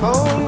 Oh.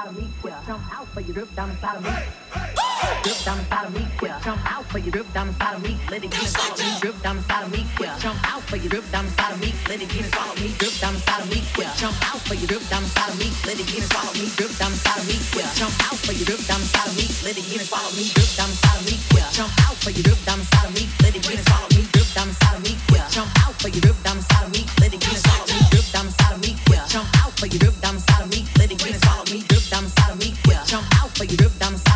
inside of me, jump out for your drip down inside of me. Down inside of me, jump out for you drip down inside of me. Let it get inside of me, drip down inside of me, jump out for you drip down inside of me. Let it get inside of me, drip down inside of me, jump out for you drip down inside of me. Let it get inside of me, drip down inside of me, jump out for you drip down inside of me. Let it get inside of me, drip down inside of me, jump out for you drip down inside of me. Let it get inside of me, drip down inside of me, jump out for down of me. Let it get inside of me, down of me, jump out for you drip down inside of me. But you rip down